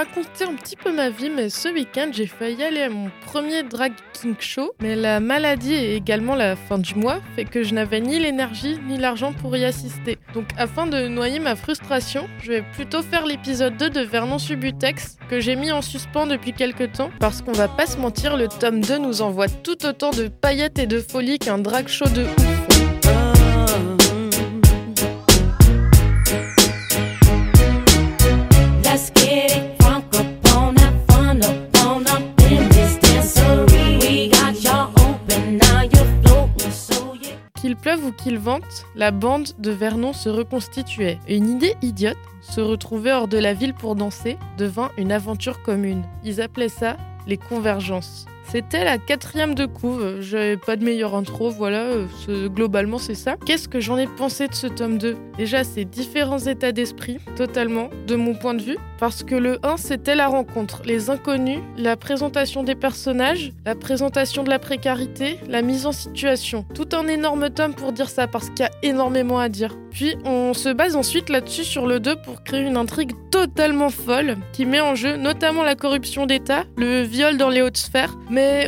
Raconter un petit peu ma vie, mais ce week-end, j'ai failli aller à mon premier drag king show. Mais la maladie et également la fin du mois fait que je n'avais ni l'énergie ni l'argent pour y assister. Donc, afin de noyer ma frustration, je vais plutôt faire l'épisode 2 de Vernon Subutex que j'ai mis en suspens depuis quelques temps. Parce qu'on va pas se mentir, le tome 2 nous envoie tout autant de paillettes et de folie qu'un drag show de ouf. Qu'il pleuve ou qu'il vente, la bande de Vernon se reconstituait. Une idée idiote, se retrouver hors de la ville pour danser, devint une aventure commune. Ils appelaient ça les convergences. C'était la quatrième de couve, j'avais pas de meilleure intro, voilà, euh, globalement c'est ça. Qu'est-ce que j'en ai pensé de ce tome 2 Déjà, c'est différents états d'esprit, totalement, de mon point de vue, parce que le 1 c'était la rencontre, les inconnus, la présentation des personnages, la présentation de la précarité, la mise en situation. Tout un énorme tome pour dire ça, parce qu'il y a énormément à dire. Puis on se base ensuite là-dessus sur le 2 pour créer une intrigue totalement folle qui met en jeu notamment la corruption d'État, le viol dans les hautes sphères,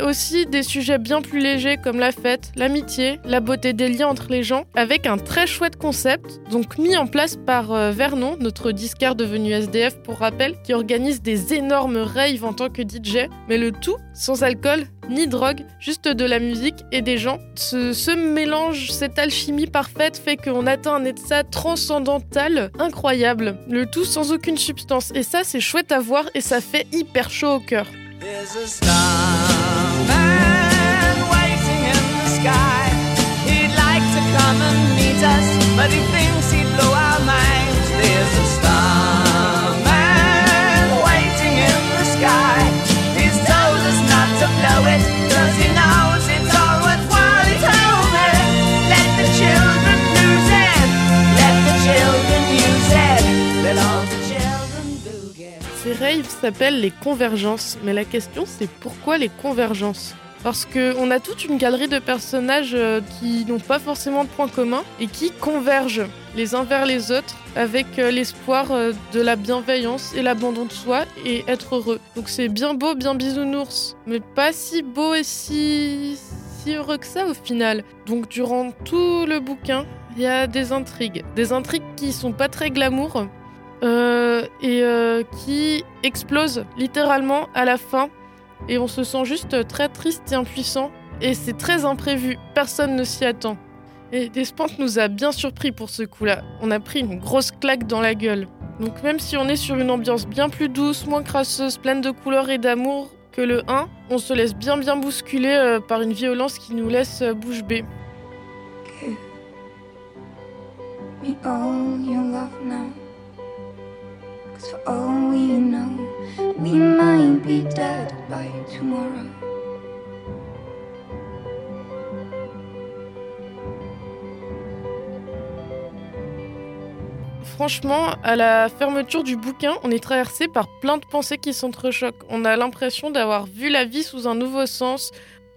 aussi des sujets bien plus légers comme la fête, l'amitié, la beauté des liens entre les gens, avec un très chouette concept, donc mis en place par euh, Vernon, notre disquaire devenu SDF pour rappel, qui organise des énormes raves en tant que DJ, mais le tout sans alcool ni drogue, juste de la musique et des gens. Ce, ce mélange, cette alchimie parfaite fait qu'on atteint un état transcendantal incroyable, le tout sans aucune substance. Et ça, c'est chouette à voir et ça fait hyper chaud au cœur. is a star. Ces raves s'appellent les convergences, mais la question c'est pourquoi les convergences? Parce qu'on a toute une galerie de personnages euh, qui n'ont pas forcément de points communs et qui convergent les uns vers les autres avec euh, l'espoir euh, de la bienveillance et l'abandon de soi et être heureux. Donc c'est bien beau, bien bisounours, mais pas si beau et si, si heureux que ça au final. Donc durant tout le bouquin, il y a des intrigues. Des intrigues qui sont pas très glamour, et euh, qui explose littéralement à la fin. Et on se sent juste très triste et impuissant. Et c'est très imprévu, personne ne s'y attend. Et Despentes nous a bien surpris pour ce coup-là. On a pris une grosse claque dans la gueule. Donc même si on est sur une ambiance bien plus douce, moins crasseuse, pleine de couleurs et d'amour que le 1, on se laisse bien bien bousculer euh, par une violence qui nous laisse euh, bouche bée. me all your love now. Cause for all we know, we might be dead by tomorrow. Franchement, à la fermeture du bouquin, on est traversé par plein de pensées qui s'entrechoquent. On a l'impression d'avoir vu la vie sous un nouveau sens.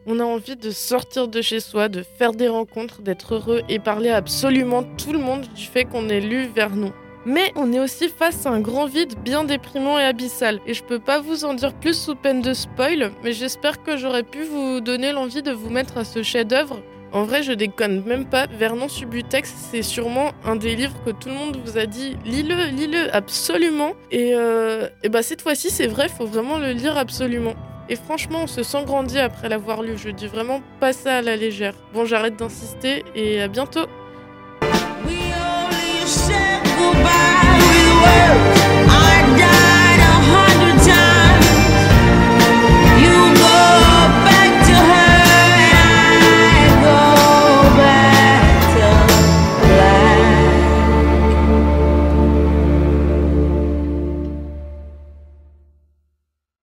On a envie de sortir de chez soi, de faire des rencontres, d'être heureux et parler absolument tout le monde du fait qu'on ait lu Vernon. Mais on est aussi face à un grand vide bien déprimant et abyssal. Et je peux pas vous en dire plus sous peine de spoil, mais j'espère que j'aurais pu vous donner l'envie de vous mettre à ce chef-d'œuvre en vrai, je déconne même pas. Vernon Subutex, c'est sûrement un des livres que tout le monde vous a dit lis-le, lis-le, absolument. Et, euh, et bah cette fois-ci, c'est vrai, faut vraiment le lire absolument. Et franchement, on se sent grandi après l'avoir lu. Je dis vraiment pas ça à la légère. Bon, j'arrête d'insister et à bientôt.